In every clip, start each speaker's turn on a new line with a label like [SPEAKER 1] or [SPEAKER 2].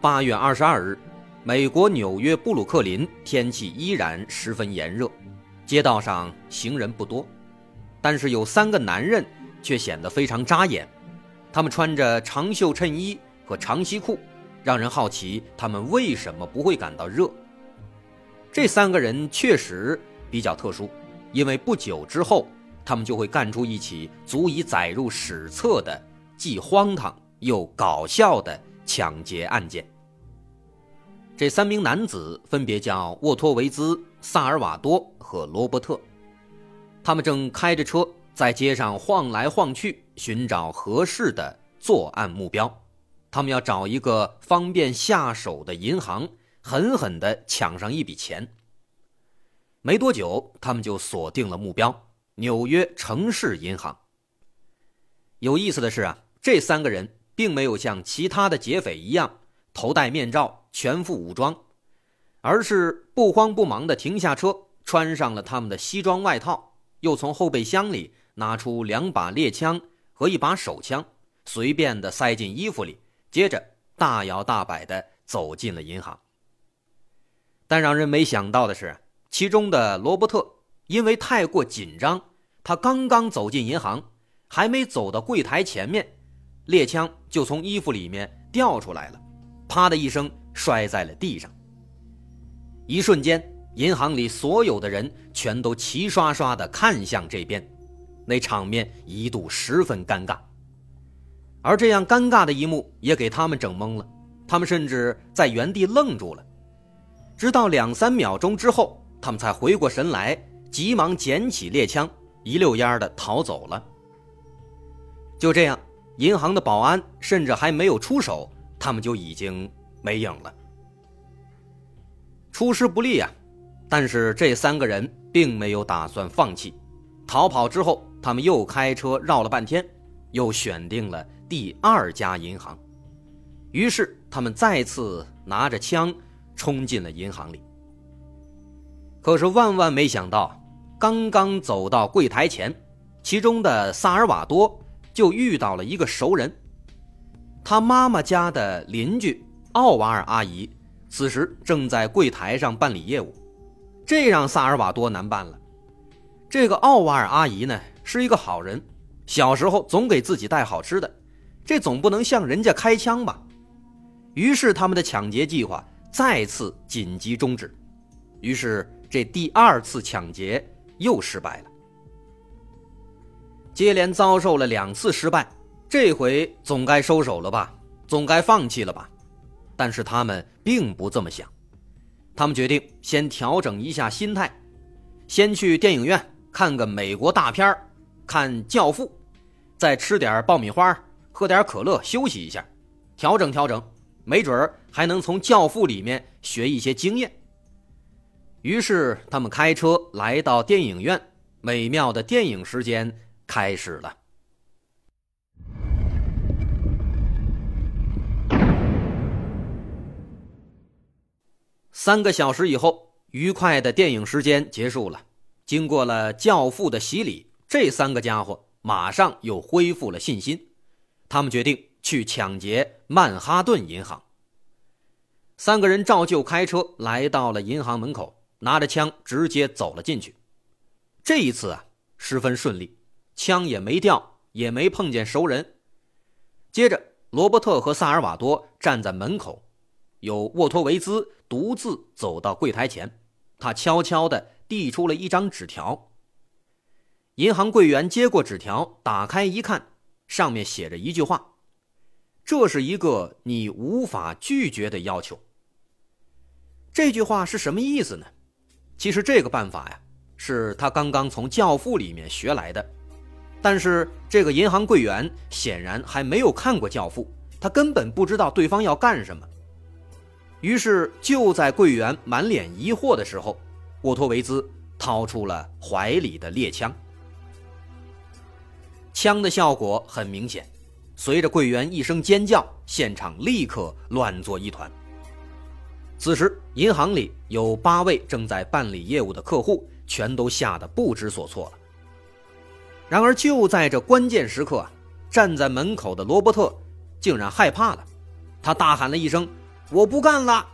[SPEAKER 1] 八月二十二日，美国纽约布鲁克林天气依然十分炎热，街道上行人不多，但是有三个男人却显得非常扎眼。他们穿着长袖衬衣和长西裤，让人好奇他们为什么不会感到热。这三个人确实比较特殊，因为不久之后，他们就会干出一起足以载入史册的既荒唐又搞笑的。抢劫案件。这三名男子分别叫沃托维兹、萨尔瓦多和罗伯特，他们正开着车在街上晃来晃去，寻找合适的作案目标。他们要找一个方便下手的银行，狠狠地抢上一笔钱。没多久，他们就锁定了目标——纽约城市银行。有意思的是啊，这三个人。并没有像其他的劫匪一样头戴面罩、全副武装，而是不慌不忙地停下车，穿上了他们的西装外套，又从后备箱里拿出两把猎枪和一把手枪，随便地塞进衣服里，接着大摇大摆地走进了银行。但让人没想到的是，其中的罗伯特因为太过紧张，他刚刚走进银行，还没走到柜台前面。猎枪就从衣服里面掉出来了，啪的一声摔在了地上。一瞬间，银行里所有的人全都齐刷刷地看向这边，那场面一度十分尴尬。而这样尴尬的一幕也给他们整懵了，他们甚至在原地愣住了，直到两三秒钟之后，他们才回过神来，急忙捡起猎枪，一溜烟的逃走了。就这样。银行的保安甚至还没有出手，他们就已经没影了。出师不利啊！但是这三个人并没有打算放弃。逃跑之后，他们又开车绕了半天，又选定了第二家银行。于是他们再次拿着枪冲进了银行里。可是万万没想到，刚刚走到柜台前，其中的萨尔瓦多。就遇到了一个熟人，他妈妈家的邻居奥瓦尔阿姨，此时正在柜台上办理业务，这让萨尔瓦多难办了。这个奥瓦尔阿姨呢是一个好人，小时候总给自己带好吃的，这总不能向人家开枪吧？于是他们的抢劫计划再次紧急终止，于是这第二次抢劫又失败了。接连遭受了两次失败，这回总该收手了吧？总该放弃了吧？但是他们并不这么想，他们决定先调整一下心态，先去电影院看个美国大片看《教父》，再吃点爆米花，喝点可乐，休息一下，调整调整，没准儿还能从《教父》里面学一些经验。于是他们开车来到电影院，美妙的电影时间。开始了。三个小时以后，愉快的电影时间结束了。经过了教父的洗礼，这三个家伙马上又恢复了信心。他们决定去抢劫曼哈顿银行。三个人照旧开车来到了银行门口，拿着枪直接走了进去。这一次啊，十分顺利。枪也没掉，也没碰见熟人。接着，罗伯特和萨尔瓦多站在门口，有沃托维兹独自走到柜台前，他悄悄地递出了一张纸条。银行柜员接过纸条，打开一看，上面写着一句话：“这是一个你无法拒绝的要求。”这句话是什么意思呢？其实这个办法呀，是他刚刚从《教父》里面学来的。但是这个银行柜员显然还没有看过《教父》，他根本不知道对方要干什么。于是就在柜员满脸疑惑的时候，沃托维兹掏出了怀里的猎枪。枪的效果很明显，随着柜员一声尖叫，现场立刻乱作一团。此时，银行里有八位正在办理业务的客户，全都吓得不知所措了。然而，就在这关键时刻，站在门口的罗伯特竟然害怕了，他大喊了一声：“我不干了！”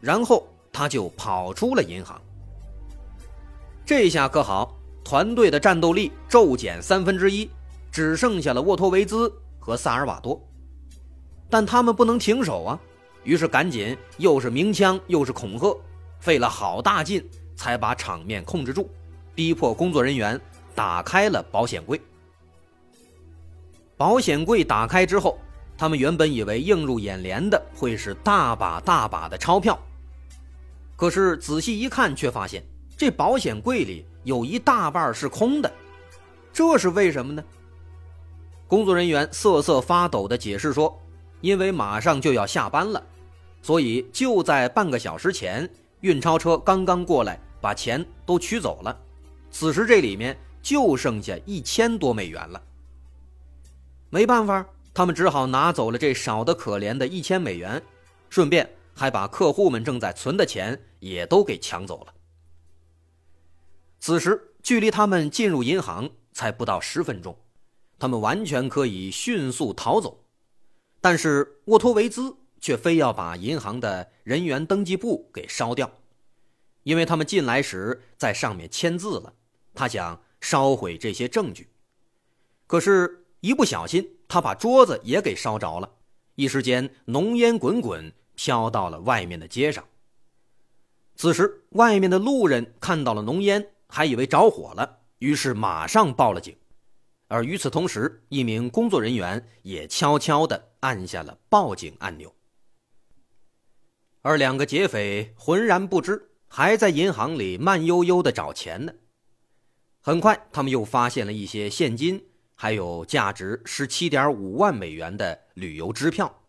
[SPEAKER 1] 然后他就跑出了银行。这下可好，团队的战斗力骤减三分之一，只剩下了沃托维兹和萨尔瓦多，但他们不能停手啊。于是赶紧又是鸣枪又是恐吓，费了好大劲才把场面控制住，逼迫工作人员打开了保险柜。保险柜打开之后，他们原本以为映入眼帘的会是大把大把的钞票，可是仔细一看，却发现这保险柜里有一大半是空的，这是为什么呢？工作人员瑟瑟发抖地解释说。因为马上就要下班了，所以就在半个小时前，运钞车刚刚过来把钱都取走了。此时这里面就剩下一千多美元了。没办法，他们只好拿走了这少得可怜的一千美元，顺便还把客户们正在存的钱也都给抢走了。此时距离他们进入银行才不到十分钟，他们完全可以迅速逃走。但是沃托维兹却非要把银行的人员登记簿给烧掉，因为他们进来时在上面签字了，他想烧毁这些证据。可是，一不小心，他把桌子也给烧着了，一时间浓烟滚滚，飘到了外面的街上。此时，外面的路人看到了浓烟，还以为着火了，于是马上报了警。而与此同时，一名工作人员也悄悄地按下了报警按钮。而两个劫匪浑然不知，还在银行里慢悠悠地找钱呢。很快，他们又发现了一些现金，还有价值十七点五万美元的旅游支票，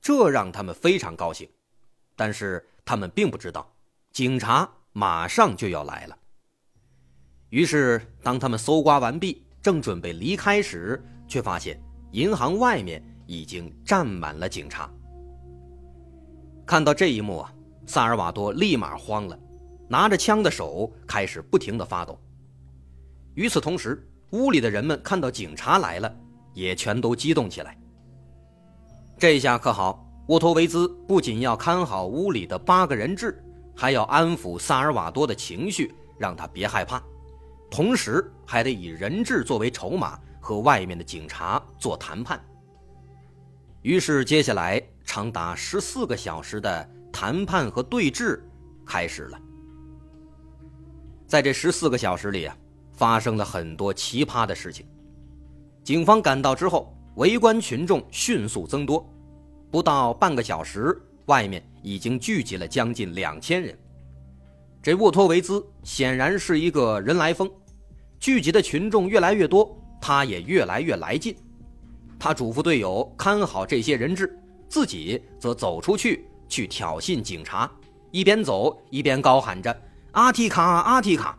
[SPEAKER 1] 这让他们非常高兴。但是，他们并不知道，警察马上就要来了。于是，当他们搜刮完毕。正准备离开时，却发现银行外面已经站满了警察。看到这一幕啊，萨尔瓦多立马慌了，拿着枪的手开始不停的发抖。与此同时，屋里的人们看到警察来了，也全都激动起来。这下可好，沃托维兹不仅要看好屋里的八个人质，还要安抚萨尔瓦多的情绪，让他别害怕。同时还得以人质作为筹码和外面的警察做谈判。于是，接下来长达十四个小时的谈判和对峙开始了。在这十四个小时里啊，发生了很多奇葩的事情。警方赶到之后，围观群众迅速增多，不到半个小时，外面已经聚集了将近两千人。这沃托维兹显然是一个人来疯。聚集的群众越来越多，他也越来越来劲。他嘱咐队友看好这些人质，自己则走出去去挑衅警察，一边走一边高喊着：“阿提卡，阿提卡！”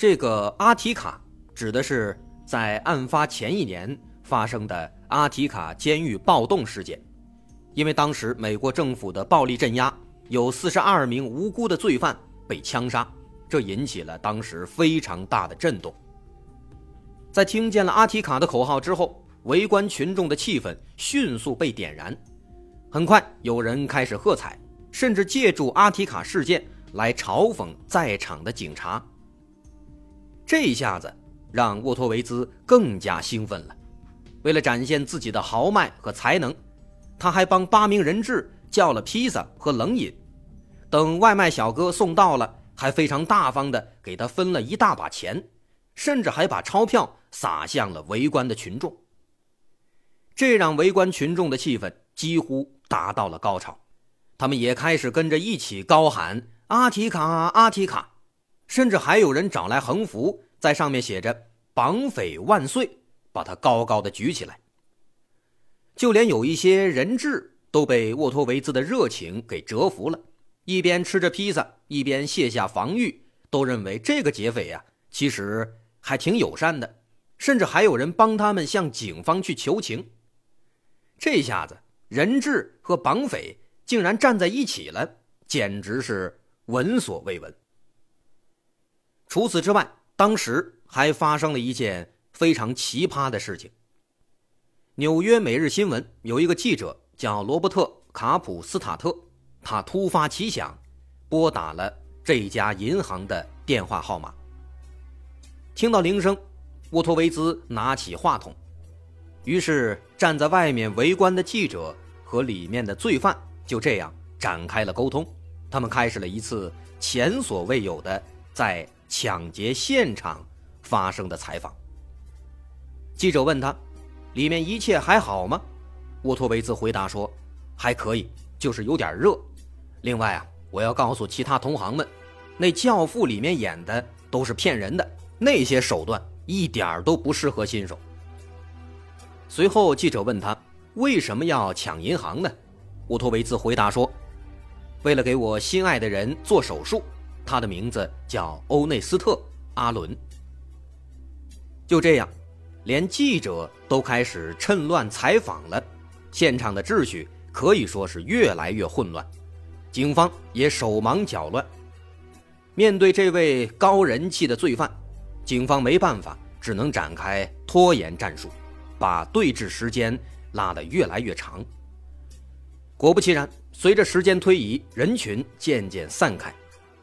[SPEAKER 1] 这个阿提卡指的是在案发前一年发生的阿提卡监狱暴动事件，因为当时美国政府的暴力镇压，有四十二名无辜的罪犯被枪杀。这引起了当时非常大的震动。在听见了阿提卡的口号之后，围观群众的气氛迅速被点燃。很快，有人开始喝彩，甚至借助阿提卡事件来嘲讽在场的警察。这一下子让沃托维兹更加兴奋了。为了展现自己的豪迈和才能，他还帮八名人质叫了披萨和冷饮。等外卖小哥送到了。还非常大方的给他分了一大把钱，甚至还把钞票撒向了围观的群众。这让围观群众的气氛几乎达到了高潮，他们也开始跟着一起高喊“阿提卡，阿提卡”，甚至还有人找来横幅，在上面写着“绑匪万岁”，把它高高的举起来。就连有一些人质都被沃托维兹的热情给折服了，一边吃着披萨，一边卸下防御，都认为这个劫匪呀，其实还挺友善的，甚至还有人帮他们向警方去求情。这下子，人质和绑匪竟然站在一起了，简直是闻所未闻。除此之外，当时还发生了一件非常奇葩的事情。纽约每日新闻有一个记者叫罗伯特·卡普斯塔特，他突发奇想，拨打了这家银行的电话号码。听到铃声，沃托维兹拿起话筒，于是站在外面围观的记者和里面的罪犯就这样展开了沟通。他们开始了一次前所未有的在。抢劫现场发生的采访。记者问他：“里面一切还好吗？”沃托维兹回答说：“还可以，就是有点热。另外啊，我要告诉其他同行们，那《教父》里面演的都是骗人的，那些手段一点都不适合新手。”随后，记者问他：“为什么要抢银行呢？”沃托维兹回答说：“为了给我心爱的人做手术。”他的名字叫欧内斯特·阿伦。就这样，连记者都开始趁乱采访了，现场的秩序可以说是越来越混乱，警方也手忙脚乱。面对这位高人气的罪犯，警方没办法，只能展开拖延战术，把对峙时间拉得越来越长。果不其然，随着时间推移，人群渐渐散开。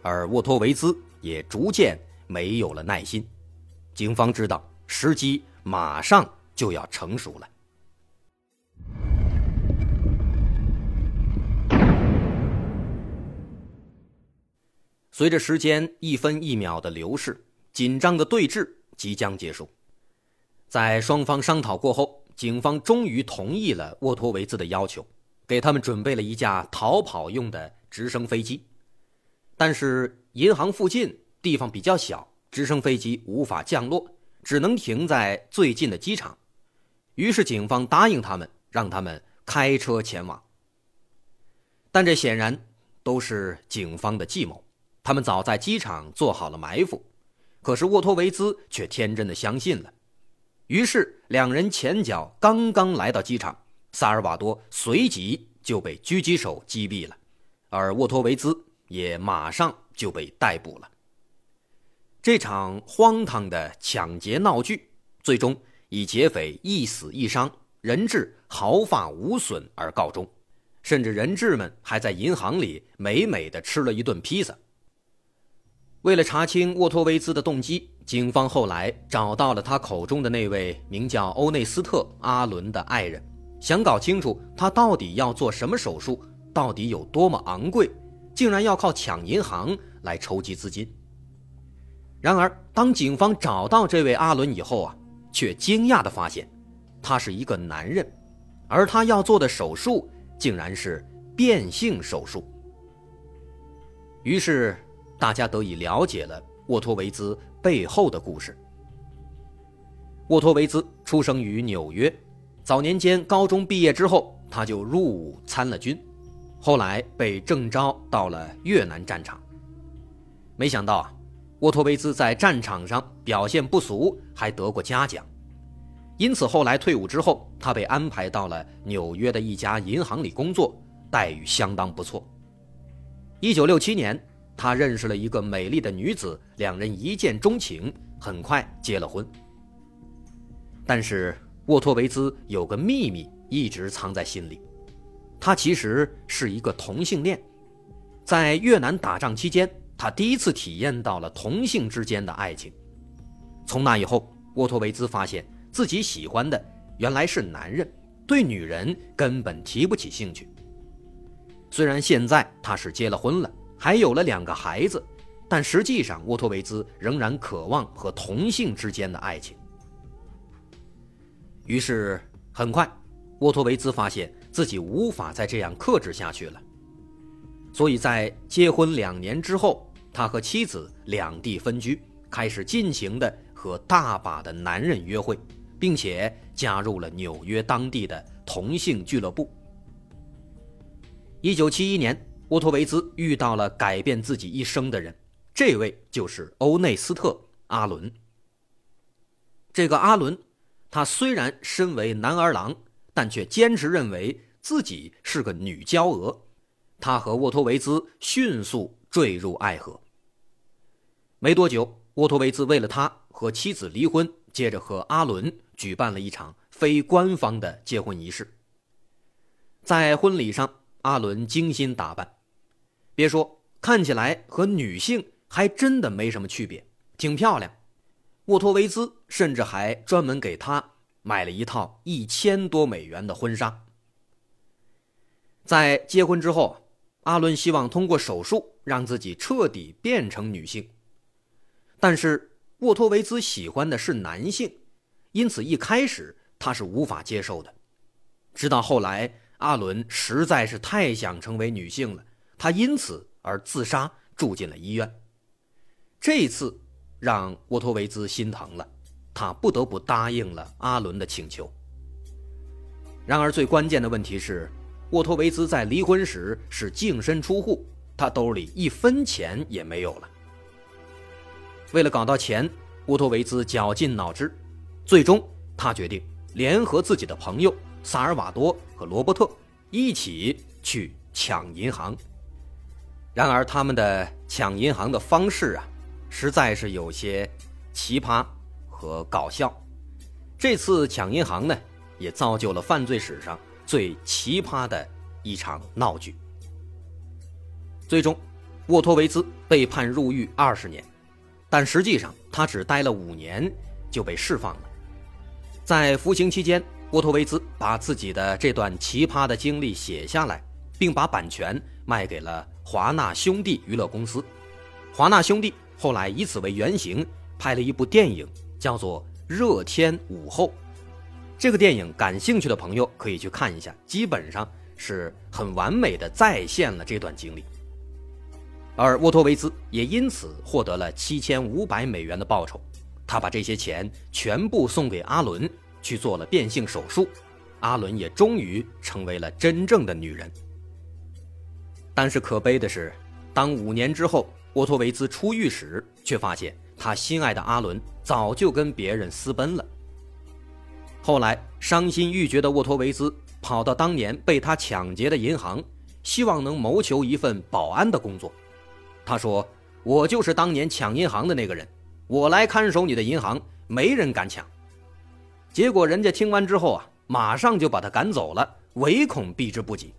[SPEAKER 1] 而沃托维兹也逐渐没有了耐心，警方知道时机马上就要成熟了。随着时间一分一秒的流逝，紧张的对峙即将结束。在双方商讨过后，警方终于同意了沃托维兹的要求，给他们准备了一架逃跑用的直升飞机。但是银行附近地方比较小，直升飞机无法降落，只能停在最近的机场。于是警方答应他们，让他们开车前往。但这显然都是警方的计谋，他们早在机场做好了埋伏。可是沃托维兹却天真的相信了。于是两人前脚刚刚来到机场，萨尔瓦多随即就被狙击手击毙了，而沃托维兹。也马上就被逮捕了。这场荒唐的抢劫闹剧，最终以劫匪一死一伤、人质毫发无损而告终，甚至人质们还在银行里美美的吃了一顿披萨。为了查清沃托维兹的动机，警方后来找到了他口中的那位名叫欧内斯特·阿伦的爱人，想搞清楚他到底要做什么手术，到底有多么昂贵。竟然要靠抢银行来筹集资金。然而，当警方找到这位阿伦以后啊，却惊讶地发现，他是一个男人，而他要做的手术竟然是变性手术。于是，大家得以了解了沃托维兹背后的故事。沃托维兹出生于纽约，早年间高中毕业之后，他就入伍参了军。后来被征召到了越南战场，没想到啊，沃托维兹在战场上表现不俗，还得过嘉奖。因此后来退伍之后，他被安排到了纽约的一家银行里工作，待遇相当不错。一九六七年，他认识了一个美丽的女子，两人一见钟情，很快结了婚。但是沃托维兹有个秘密一直藏在心里。他其实是一个同性恋，在越南打仗期间，他第一次体验到了同性之间的爱情。从那以后，沃托维兹发现自己喜欢的原来是男人，对女人根本提不起兴趣。虽然现在他是结了婚了，还有了两个孩子，但实际上沃托维兹仍然渴望和同性之间的爱情。于是，很快，沃托维兹发现。自己无法再这样克制下去了，所以在结婚两年之后，他和妻子两地分居，开始尽情的和大把的男人约会，并且加入了纽约当地的同性俱乐部。一九七一年，沃托维兹遇到了改变自己一生的人，这位就是欧内斯特·阿伦。这个阿伦，他虽然身为男儿郎，但却坚持认为自己是个女娇娥。她和沃托维兹迅速坠入爱河。没多久，沃托维兹为了他和妻子离婚，接着和阿伦举办了一场非官方的结婚仪式。在婚礼上，阿伦精心打扮，别说看起来和女性还真的没什么区别，挺漂亮。沃托维兹甚至还专门给她买了一套一千多美元的婚纱。在结婚之后，阿伦希望通过手术让自己彻底变成女性。但是沃托维兹喜欢的是男性，因此一开始他是无法接受的。直到后来，阿伦实在是太想成为女性了，他因此而自杀，住进了医院。这次让沃托维兹心疼了，他不得不答应了阿伦的请求。然而最关键的问题是，沃托维兹在离婚时是净身出户，他兜里一分钱也没有了。为了搞到钱，沃托维兹绞尽脑汁，最终他决定联合自己的朋友萨尔瓦多和罗伯特一起去抢银行。然而，他们的抢银行的方式啊，实在是有些奇葩和搞笑。这次抢银行呢，也造就了犯罪史上最奇葩的一场闹剧。最终，沃托维兹被判入狱二十年。但实际上，他只待了五年就被释放了。在服刑期间，沃托维兹把自己的这段奇葩的经历写下来，并把版权卖给了华纳兄弟娱乐公司。华纳兄弟后来以此为原型拍了一部电影，叫做《热天午后》。这个电影感兴趣的朋友可以去看一下，基本上是很完美的再现了这段经历。而沃托维兹也因此获得了七千五百美元的报酬，他把这些钱全部送给阿伦去做了变性手术，阿伦也终于成为了真正的女人。但是可悲的是，当五年之后沃托维兹出狱时，却发现他心爱的阿伦早就跟别人私奔了。后来伤心欲绝的沃托维兹跑到当年被他抢劫的银行，希望能谋求一份保安的工作。他说：“我就是当年抢银行的那个人，我来看守你的银行，没人敢抢。”结果人家听完之后啊，马上就把他赶走了，唯恐避之不及。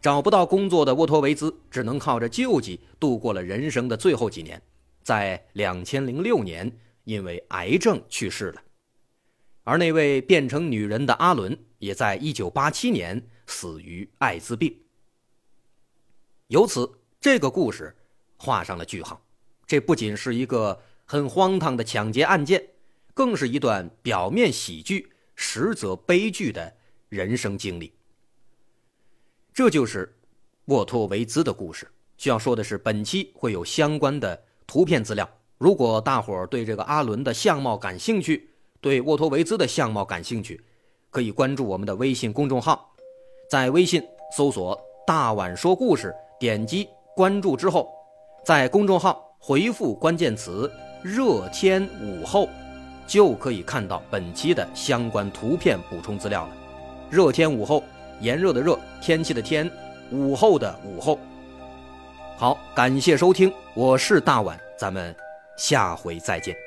[SPEAKER 1] 找不到工作的沃托维兹只能靠着救济度过了人生的最后几年，在两千零六年因为癌症去世了。而那位变成女人的阿伦也在一九八七年死于艾滋病。由此。这个故事画上了句号，这不仅是一个很荒唐的抢劫案件，更是一段表面喜剧、实则悲剧的人生经历。这就是沃托维兹的故事。需要说的是，本期会有相关的图片资料。如果大伙儿对这个阿伦的相貌感兴趣，对沃托维兹的相貌感兴趣，可以关注我们的微信公众号，在微信搜索“大碗说故事”，点击。关注之后，在公众号回复关键词“热天午后”，就可以看到本期的相关图片补充资料了。热天午后，炎热的热，天气的天，午后的午后。好，感谢收听，我是大碗，咱们下回再见。